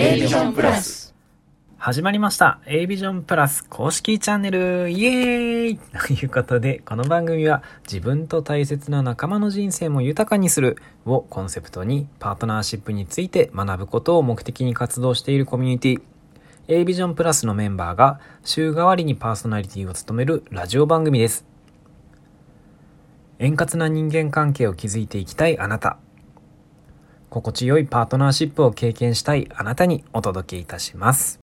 A ビジョンプラス始まりました。A ビジョンプラス公式チャンネル。イエーイ。ということでこの番組は自分と大切な仲間の人生も豊かにする。をコンセプトにパートナーシップについて学ぶことを目的に活動しているコミュニティ。A ビジョンプラスのメンバーが週替わりにパーソナリティを務めるラジオ番組です。円滑な人間関係を築いていきたいあなた。心地よいパートナーシップを経験したいあなたにお届けいたします。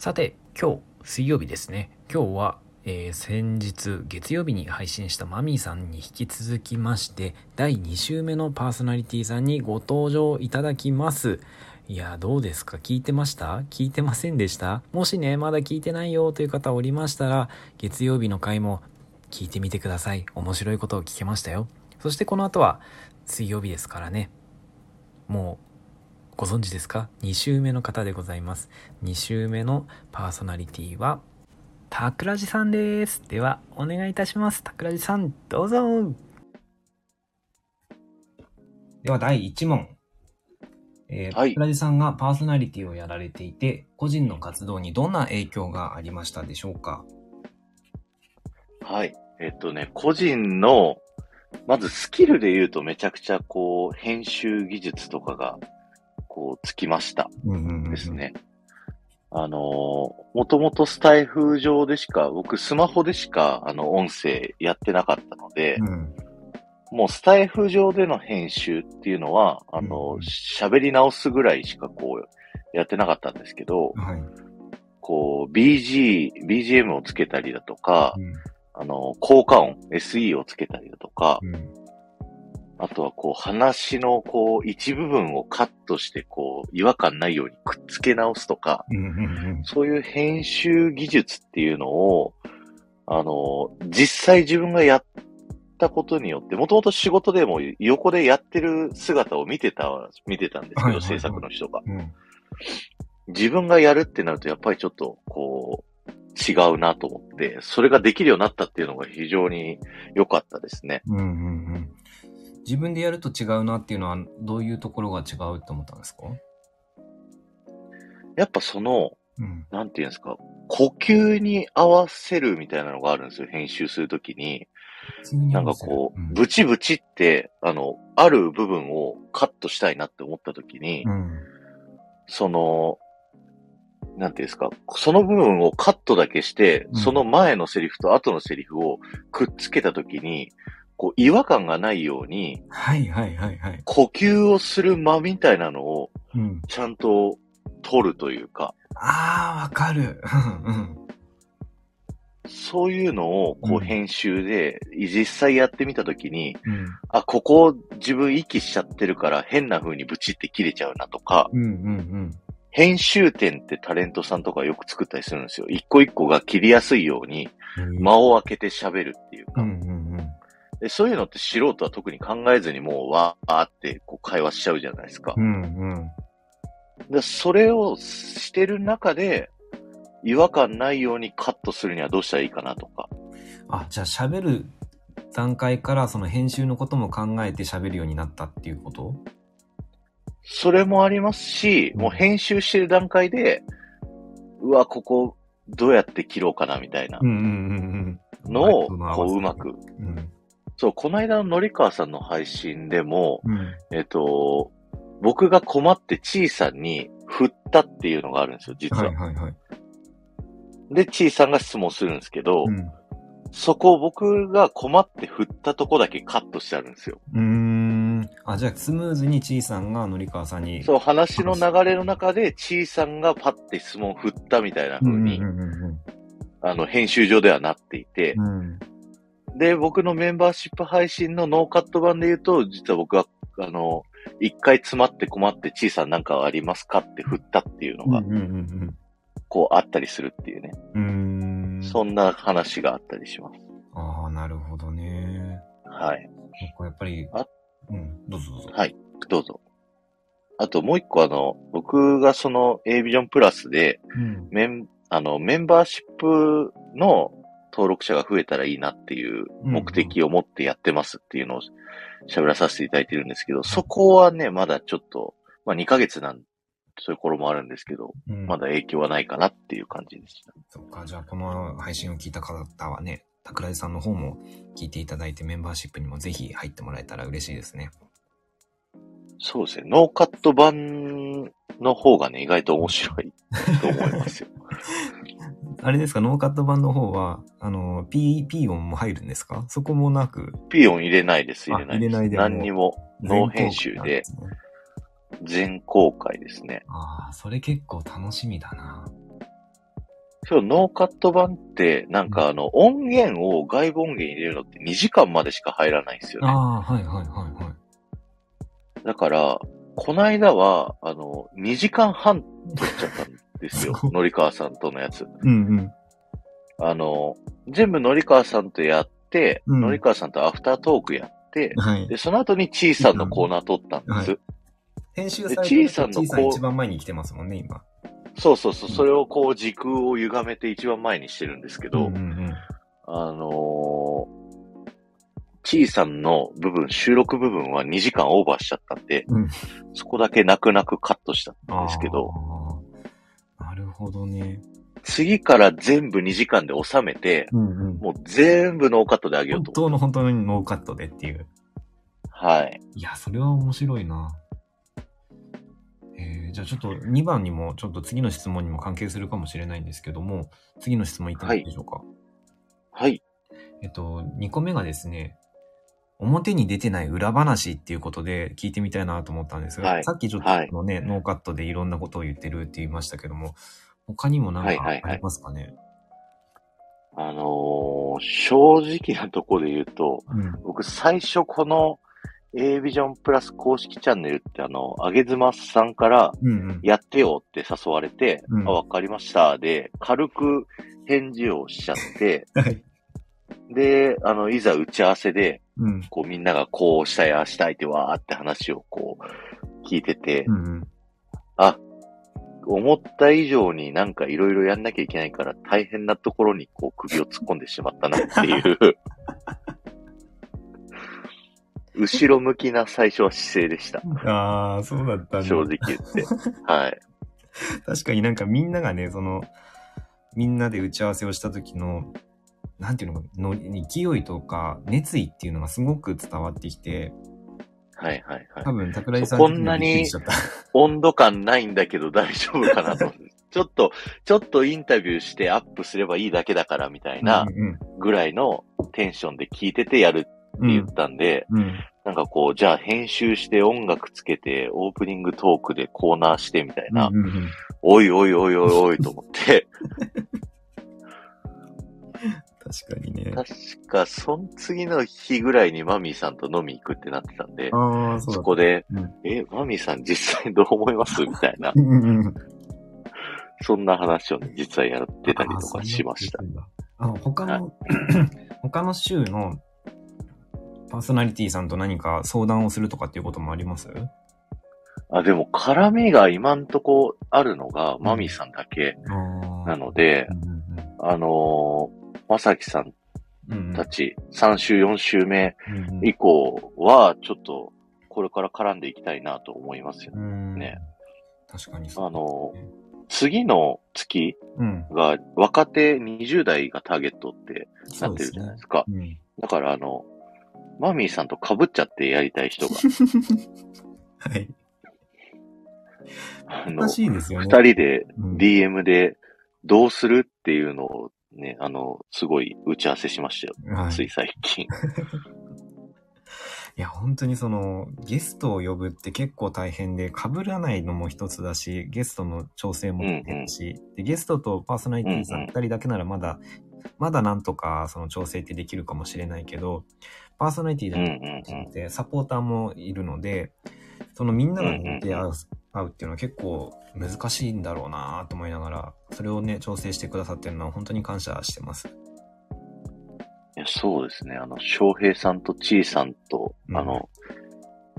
さて、今日、水曜日ですね。今日は、えー先日月曜日に配信したマミーさんに引き続きまして、第2週目のパーソナリティさんにご登場いただきます。いや、どうですか？聞いてました？聞いてませんでした？もしね、まだ聞いてないよという方おりましたら、月曜日の回も聞いてみてください。面白いことを聞けましたよ。そしてこの後は、水曜日ですからね。もう、ご存知ですか ?2 週目の方でございます。2週目のパーソナリティは、たくらじさんです。では、お願いいたします。たくらじさん、どうぞ。では、第1問。えーはいたくらじさんがパーソナリティをやられていて、個人の活動にどんな影響がありましたでしょうか？はい。えっとね、個人の、まずスキルで言うとめちゃくちゃこう、編集技術とかが、こう、つきましたうんうんうんうんです。ね。あのー、もともとスタイフ上でしか、僕スマホでしか、あの、音声やってなかったので、うん。もうスタイフ上での編集っていうのは、あうんの、喋り直すぐらいしかこう、やってなかったんですけど、はい。こう、BG、BGM をつけたりだとか、うんあの、効果音、SE をつけたりだとか、うん。あとはこう話のこう一部分をカットしてこう違和感ないようにくっつけ直すとか、うんうんうん。そういう編集技術っていうのを、あの、実際自分がやったことによって、もともと仕事でも横でやってる姿を見てた、見てたんですけど、はいはいはい。制作の人が。うん。自分がやるってなるとやっぱりちょっとこう、違うなと思って、それができるようになったっていうのが非常に良かったですね。うんうんうん自分でやると違うなっていうのはどういうところが違うって思ったんですか？やっぱその、うん。なんていうんですか、呼吸に合わせるみたいなのがあるんですよ、編集するときに。なんかこう、ブチブチって、あの、ある部分をカットしたいなって思ったときに、うん。その、なんていうんですか、その部分をカットだけして、うんその前のセリフと後のセリフをくっつけたときに、こう、違和感がないように、はいはいはいはい。呼吸をする間みたいなのをうん。ちゃんと取るというか、ああ、わかる。うんそういうのをこうんう編集で実際やってみたときに、うん。あ、ここ自分息しちゃってるから変な風にブチって切れちゃうなとか、うんうん編集点ってタレントさんとかよく作ったりするんですよ。一個一個が切りやすいようにうん。間を空けて喋るっていうか、うんうんうん。で。そういうのって素人は特に考えずにもうわーってこう会話しちゃうじゃないですかう。んうん。でそれをしてる中で違和感ないようにカットするにはどうしたらいいかなとか。あ、じゃあ喋る段階からその編集のことも考えて喋るようになったっていうこと？それもありますし、もう編集してる段階で、うわ、ここどうやって切ろうかなみたいな。のを、こううまく。うん。そう、この間ののりかわさんの配信でも、うん。えっと、僕が困ってちいさんに振ったっていうのがあるんですよ、実は。はいはいはい。で、ちいさんが質問するんですけど、うん。そこを僕が困って振ったとこだけカットしてあるんですよ。うーん。あ、じゃあスムーズにちいさんがのりかわさんに。そう、話の流れの中で、ちいさんがパッて質問振ったみたいな風に、あの、編集上ではなっていて、うん。うん。で、僕のメンバーシップ配信のノーカット版で言うと、実は僕は、あの、一回詰まって困って、ちいさんなんかありますかって振ったっていうのが、こうあったりするっていうね。うん。そんな話があったりします。ああ、なるほどね。はい。やっぱり、あうん、どうぞどうぞ。はい。どうぞ。あともう一個あの、僕がその A ビジョンプラスで、うん。メン、あの、メンバーシップの登録者が増えたらいいなっていう目的を持ってやってますっていうのを喋らさせていただいてるんですけど、そこはね、まだちょっと、まあ2ヶ月なんそういう頃もあるんですけど、うんまだ影響はないかなっていう感じでした。そっか、じゃあこの配信を聞いた方はね、桜井さんの方も聞いていただいてメンバーシップにもぜひ入ってもらえたら嬉しいですね。そうですね。ノーカット版の方がね、意外と面白いと思いますよ。あれですか、ノーカット版の方は、あの、P、P 音も入るんですか？そこもなく、ピー音入れないです、入れないあ入れです。ないでも何にも、ノー編集で全公開ですね。ああ、それ結構楽しみだな。そう、ノーカット版って、なんかあの、音源を外部音源入れるのって2時間までしか入らないんですよね。ああ、はいはいはいはい。だから、この間は、あの、2時間半撮っちゃったんですよ。のりかわさんとのやつ。うんうん。あの、全部のりかわさんとやって、うんのりかわさんとアフタートークやって、はいで、。その後にちいさんのコーナー撮ったんです。はい編集されてちいさんの一番前に来てますもんね、今。そうそうそう、それをこう時空を歪めて一番前にしてるんですけど、うんうんうん。あのー、ちいさんの部分、収録部分は2時間オーバーしちゃったんで、うんそこだけ泣く泣くカットしたんですけど。なるほどね。次から全部2時間で収めて、うんうん。もう全部ノーカットであげようと。本当の本当にノーカットでっていう。はい。いや、それは面白いな。えー、じゃあちょっと2番にも、ちょっと次の質問にも関係するかもしれないんですけども、次の質問いってもいいでしょうか？はい。えっと、2個目がですね、表に出てない裏話っていうことで聞いてみたいなと思ったんですが、はいさっきちょっとはいあのね、ノーカットでいろんなことを言ってるって言いましたけども、他にも何かはいはいはいありますかね、あのー正直なところで言うと、うん。僕最初この A ビジョンプラス公式チャンネルってあの、あげずまさんからうんうん。やってよって誘われて、うんあ、わかりました。で、軽く返事をしちゃって、はい。で、あの、いざ打ち合わせで、うん。こうみんながこうしたい、ああしたいってわーって話をこう聞いてて、うんうん。あ、思った以上になんかいろいろやんなきゃいけないから大変なところにこう首を突っ込んでしまったなっていう。後ろ向きな最初は姿勢でした。ああ、そうだったんだ正直言って。はい。確かになんかみんながね、その、みんなで打ち合わせをした時の、なんていうのかの、勢いとか熱意っていうのがすごく伝わってきて、はいはいはい多。分桜井さんこんなに温度感ないんだけど大丈夫かなと。ちょっと、ちょっとインタビューしてアップすればいいだけだからみたいなうんぐらいのテンションで聞いててやる。言ったんで、うん。なんかこう、じゃあ編集して音楽つけて、オープニングトークでコーナーしてみたいな、うんうんうんおいおいおいおいおいと思って、確かにね。確かその次の日ぐらいにマミーさんと飲み行くってなってたんで、そそこで、うんえ、マミーさん実際どう思います？みたいな、うんうんうん。そんな話をね、実はやってたりとかしました。あの、他の、他の週のパーソナリティさんと何か相談をするとかっていうこともあります？あ、でも絡みが今んとこあるのがマミーさんだけあなのでう、んうんあのーまさきさんたち3週4週目以降は、ちょっとこれから絡んでいきたいなと思いますよ。うんね。確かにそうあの、次の月うん。が若手20代がターゲットってなってるじゃないですか。うん。だからあの、マミーさんと被っちゃってやりたい人が、はい。あの難、しいですよね。二人でうん DM でどうするっていうのをね、あの、すごい打ち合わせしましたよ。はいつい最近。いや、本当にその、ゲストを呼ぶって結構大変で、被らないのも一つだし、ゲストの調整も大変だし、で、ゲストとパーソナリティさうんうんん二人だけならまだ、まだなんとかその調整ってできるかもしれないけど、パーソナリティだうんけうんうん。でサポーターもいるので、そのみんながうんうんうっていうのは結構難しいんだろうなと思いながら、それをね、調整してくださってるのは本当に感謝してます。いやそうですね。あの、翔平さんとちーさんと、うんあの、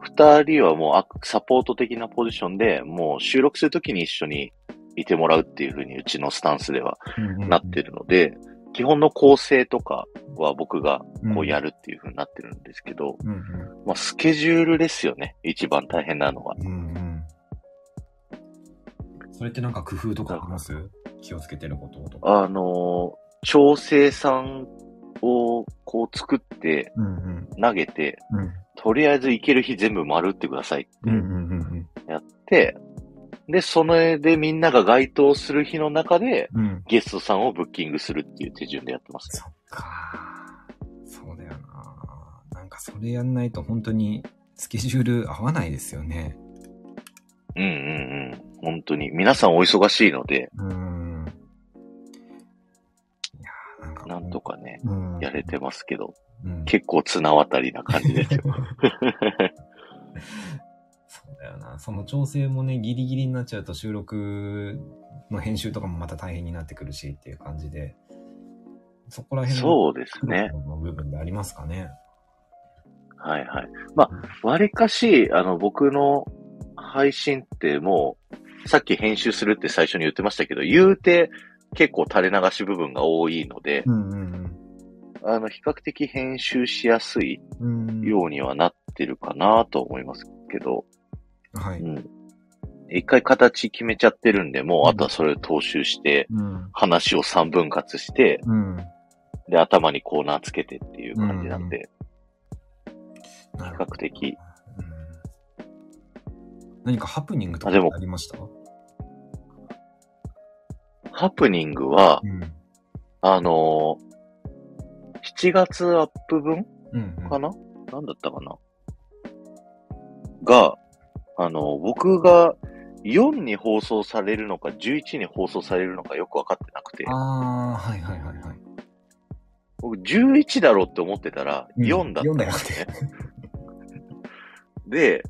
二人はもうあサポート的なポジションで、もう収録するときに一緒にいてもらうっていうふうにうちのスタンスではなってるので、基本の構成とかは僕がこうやる。るっていうふうになってるんですけど、うんうんまあスケジュールですよね。一番大変なのは。うんうん。それってなんか工夫とかあります？気をつけてることとか。あの、調整さんをこう作って、うんうん。投げて、うん。とりあえず行ける日全部丸ってくださいってうんうんうんやって、で、それでみんなが該当する日の中で、うん。うん。ゲストさんをブッキングするっていう手順でやってますね。そっか。そうだよな。なんかそれやんないと本当にスケジュール合わないですよね。うんうんうん。本当に。皆さんお忙しいので、うーん。いやーなんかなんとかね、うんやれてますけど、うん結構綱渡りな感じですよ。だよな。その調整もね、ギリギリになっちゃうと収録の編集とかもまた大変になってくるしっていう感じで、そこら辺のそうですね。の部分でありますかね。はいはい。まあ、割かし、あの、僕の配信ってもう、さっき編集するって最初に言ってましたけど、言うて結構垂れ流し部分が多いので、うんうんあの、比較的編集しやすい。ようにはなってるかなと思いますけど、はい。うん。一回形決めちゃってるんで、もううんあとはそれを踏襲して、うん。話を3分割して、うん。で、頭にコーナーつけてっていう感じなんで、なるほど比較的。うん何かハプニングとかありました？ハプニングは、うん。あのー7月アップ分うんうん。かな、なんだったかな？が、あの、僕が4に放送されるのか11に放送されるのかよくわかってなくて、ああ、はいはいはいはい。僕11だろうって思ってたらうん4だったん4だよですね。で、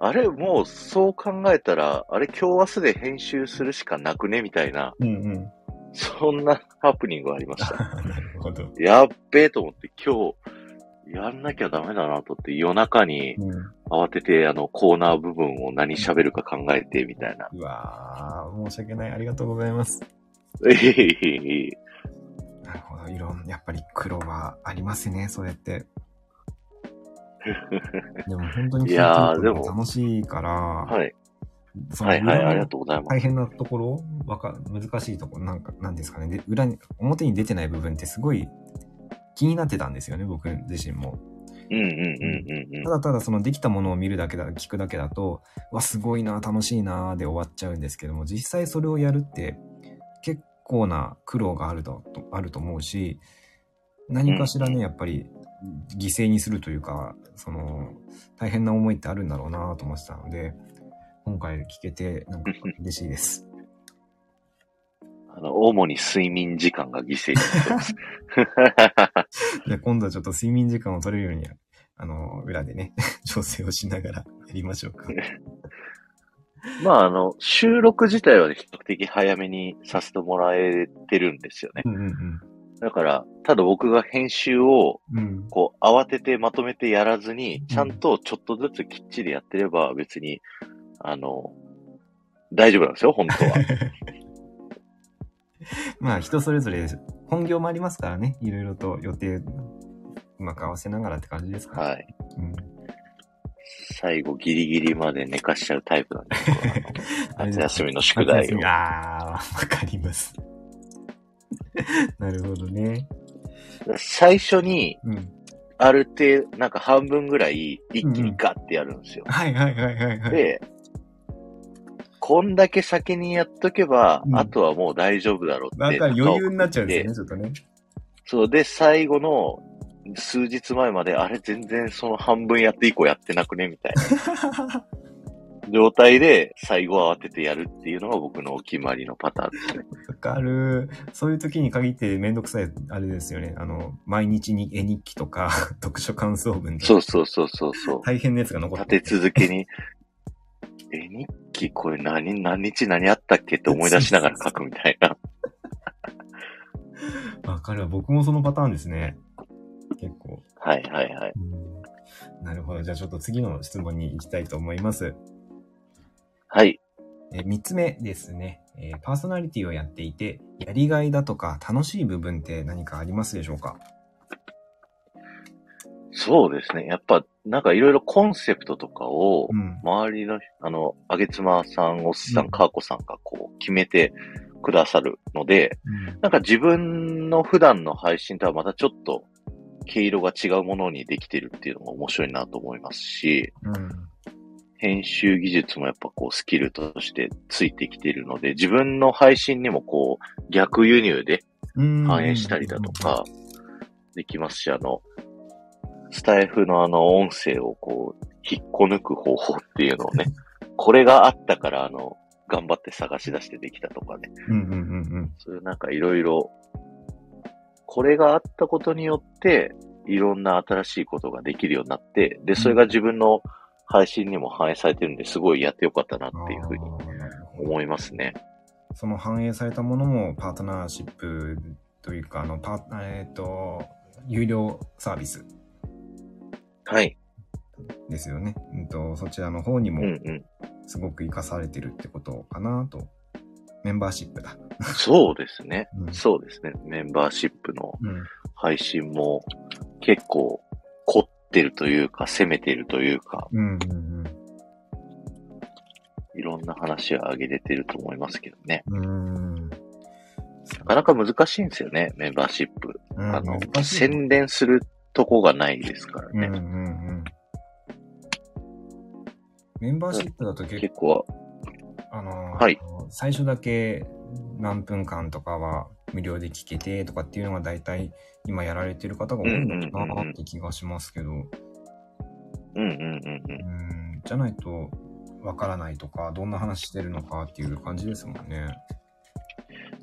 あれ、もうそう考えたら、あれ今日明日で編集するしかなくね？みたいな、うんうん。そんなハプニングがありました。なるほど。やっべえと思って今日、やんなきゃダメだなと思って夜中にうん。慌ててあのコーナー部分を何喋るか考えてみたいな。うわー、申し訳ない。ありがとうございます。えへへへなるほど。いろん、やっぱり苦労はありますね、それって。でも本当に聞いやでもと楽しいから、はい。はいはい、ありがとうございます。大変なところ、わか、難しいところ、なんか、なんですかね。で、裏に、表に出てない部分ってすごい気になってたんですよね、僕自身も。た。だただそのできたものを見るだけだ、聞くだけだと、わ、すごいな、楽しいな、で終わっちゃうんですけども、実際それをやるって結構な苦労があると、あると思うし、何かしらね、やっぱり犠牲にするというか、その、大変な思いってあるんだろうなと思ってたので、今回聞けて、なんか嬉しいです。あの、主に睡眠時間が犠牲になってます。で今度はちょっと睡眠時間を取れるように、あの、裏でね、調整をしながらやりましょうか。まあ、あの、収録自体はね比較的早めにさせてもらえてるんですよね。うんうんだから、ただ僕が編集を、うん。うん。こう、慌ててまとめてやらずに、ちゃんとちょっとずつきっちりやってれば別に、あの、大丈夫なんですよ、本当は。まあ人それぞれ本業もありますからね。いろいろと予定うまく合わせながらって感じですか、はい。うん。最後ギリギリまで寝かしちゃうタイプなんで、夏休みの宿題を。ああ、わかります。なるほどね。最初に、うん。ある程度、なんか半分ぐらい一気にガッてやるんですよ。はいはいはいはいはい。で、こんだけ先にやっとけば、うんあとはもう大丈夫だろうって。なんか余裕になっちゃうんですよね、ちょっとね。そうで、最後の数日前まで、あれ全然その半分やって以降やってなくねみたいな 状態で最後慌ててやるっていうのが僕のお決まりのパターンですね。わかる。そういう時に限ってめんどくさい、あれですよね。あの、毎日に絵日記とか、読書感想文とかそうそうそうそうそう。大変なやつが残っ立てて続けに、え、日記これ何、何日何あったっけって思い出しながら書くみたいな。わかるわ。僕もそのパターンですね。結構。はいはいはい。うんなるほど。じゃあちょっと次の質問に行きたいと思います。はい。え3つ目ですね、えーパーソナリティをやっていて、やりがいだとか楽しい部分って何かありますでしょうか？そうですね。やっぱ、なんかいろいろコンセプトとかを、周りの、あの、あげつまさん、おっさん、かーこさんがこう、決めてくださるので、うん、なんか自分の普段の配信とはまたちょっと、毛色が違うものにできてるっていうのも面白いなと思いますし、うん、編集技術もやっぱこうスキルとしてついてきているので、自分の配信にもこう逆輸入で反映したりだとかできますし、あの、スタイフのあの音声をこう引っこ抜く方法っていうのをね、これがあったからあの、頑張って探し出してできたとかね。そういうなんかいろいろ、これがあったことによって、いろんな新しいことができるようになって、で、それが自分の配信にも反映されてるんで、すごいやってよかったなっていうふうに思いますね。その反映されたものもパートナーシップというか、あの、パえっ、ー、と、有料サービス。はい。ですよね。うんと、そちらの方にも、すごく活かされてるってことかなと。メンバーシップだ。そうですね、うん、そうですね。メンバーシップの配信も結構凝ってるというか、攻めてるというか、うんうんうん、いろんな話は上げれてると思いますけどね。うんなかなか難しいんですよね、メンバーシップ。うん、あの、宣伝するとこがないですからね。うんうんうん、メンバーシップだと結構、あのー、はい、最初だけ何分間とかは無料で聞けてとかっていうのが大体今やられてる方が多いのかなって気がしますけど。うんうんうんうん。じゃないとわからないとか、どんな話してるのかっていう感じですもんね。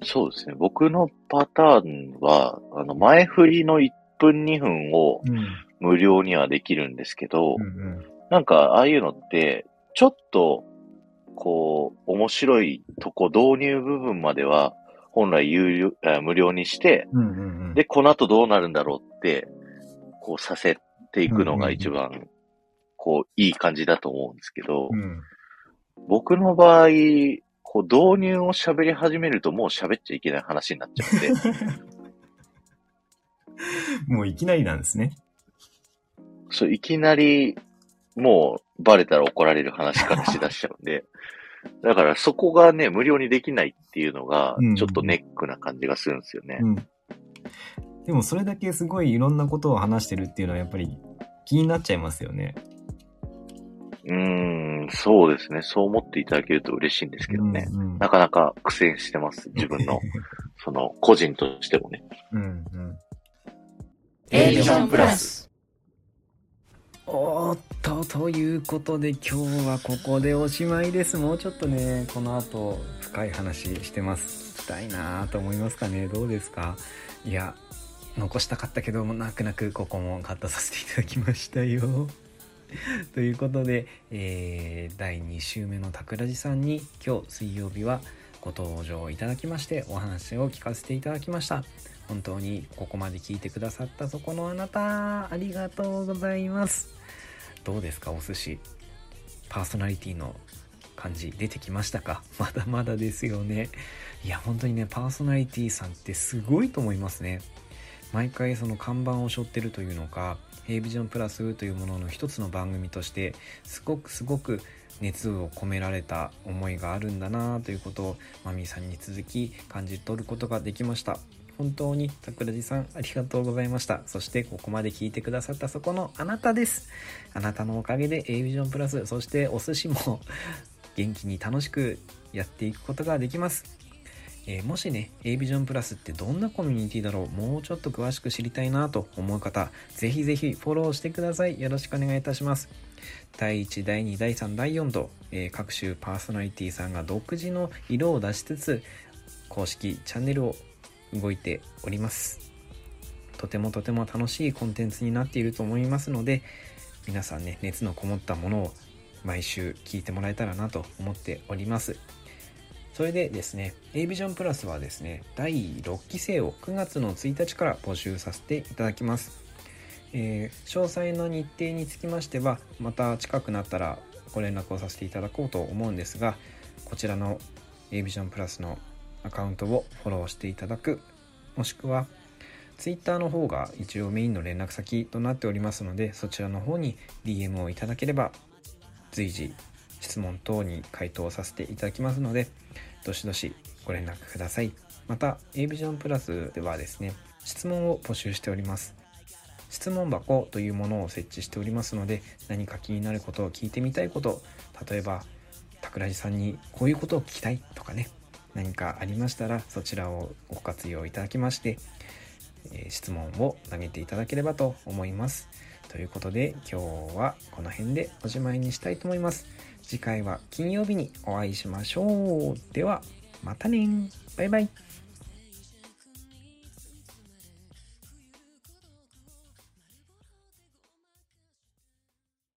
そうですね。僕のパターンは、あの、前振りの1分2分を無料にはできるんですけど、うんなんか、ああいうのって、ちょっと、こう、面白いとこ、導入部分までは、本来有料無料にして、うんうんうん、で、この後どうなるんだろうって、こうさせていくのが一番、こう、いい感じだと思うんですけど、うん、僕の場合、こう、導入を喋り始めるともう喋っちゃいけない話になっちゃって。もういきなりなんですね。そう、いきなり、もうバレたら怒られる話からしだしちゃうんで、だからそこがね、無料にできないっていうのが、ちょっとネックな感じがするんですよね。うん、でもそれだけすごいいろんなことを話してるっていうのはやっぱり気になっちゃいますよね。うーん、そうですね。そう思っていただけると嬉しいんですけどね。うんうん、なかなか苦戦してます。自分の、その、個人としてもね。うんうん。エビジョンプラス。おっと、ということで今日はここでおしまいです。もうちょっとね、この後深い話してます。したいなと思いますかね。どうですか？いや、残したかったけども、泣く泣くここもカットさせていただきましたよ。ということで、えー、第2週目の桜地さんに今日水曜日はご登場いただきましてお話を聞かせていただきました。本当にここまで聞いてくださったそこのあなた、ありがとうございます。どうですかお寿司。パーソナリティの感じ出てきましたか？まだまだですよね。いや本当にねパーソナリティさんってすごいと思いますね。毎回その看板を背負ってるというのか「ヘイビジョンプラス」というものの一つの番組としてすごくすごく熱を込められた思いがあるんだなということをマミーさんに続き感じ取ることができました。本当に桜地さんありがとうございました。そしてここまで聞いてくださったそこのあなたです。あなたのおかげで A ビジョンプラス、そしてお寿司も元気に楽しくやっていくことができます。えー、もしね、A ビジョンプラスってどんなコミュニティだろうもうちょっと詳しく知りたいなと思う方、ぜひぜひフォローしてください。よろしくお願いいたします。第1、第2、第3、第4と、えー、各種パーソナリティさんが独自の色を出しつつ、公式チャンネルを動いております。とてもとても楽しいコンテンツになっていると思いますので、皆さんね、熱のこもったものを毎週聞いてもらえたらなと思っております。それでですね、A ビジョンプラスはですね、第6期生を9月の1日から募集させていただきます。えー、詳細な日程につきましては、また近くなったらご連絡をさせていただこうと思うんですが、こちらの A ビジョンプラスのアカウントをフォローしていただく。もしくは Twitter の方が一応メインの連絡先となっておりますのでそちらの方に DM をいただければ随時質問等に回答させていただきますのでどしどしご連絡ください。また AVision プラスではですね質問を募集しております。質問箱というものを設置しておりますので何か気になることを聞いてみたいこと例えば桜地さんにこういうことを聞きたいとかね何かありましたらそちらをご活用いただきまして、え、質問を投げていただければと思います。ということで今日はこの辺でおしまいにしたいと思います。次回は金曜日にお会いしましょう。ではまたね。バイバイ。